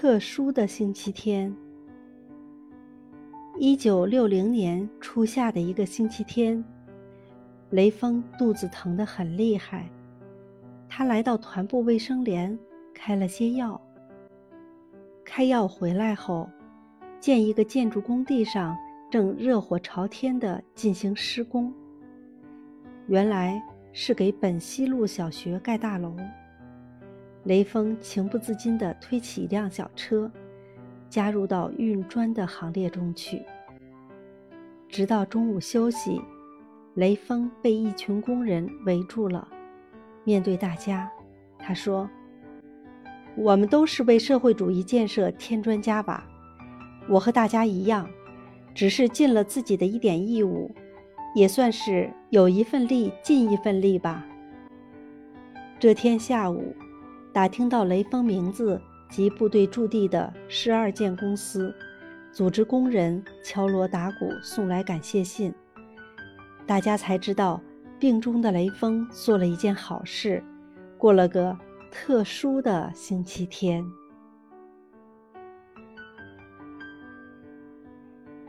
特殊的星期天。一九六零年初夏的一个星期天，雷锋肚子疼得很厉害，他来到团部卫生连开了些药。开药回来后，见一个建筑工地上正热火朝天地进行施工。原来是给本溪路小学盖大楼。雷锋情不自禁地推起一辆小车，加入到运砖的行列中去。直到中午休息，雷锋被一群工人围住了。面对大家，他说。我们都是为社会主义建设添砖加瓦，我和大家一样，只是尽了自己的一点义务，也算是有一份力尽一份力吧。这天下午，打听到雷锋名字及部队驻地的十二建公司，组织工人敲锣打鼓送来感谢信，大家才知道病中的雷锋做了一件好事，过了个。特殊的星期天。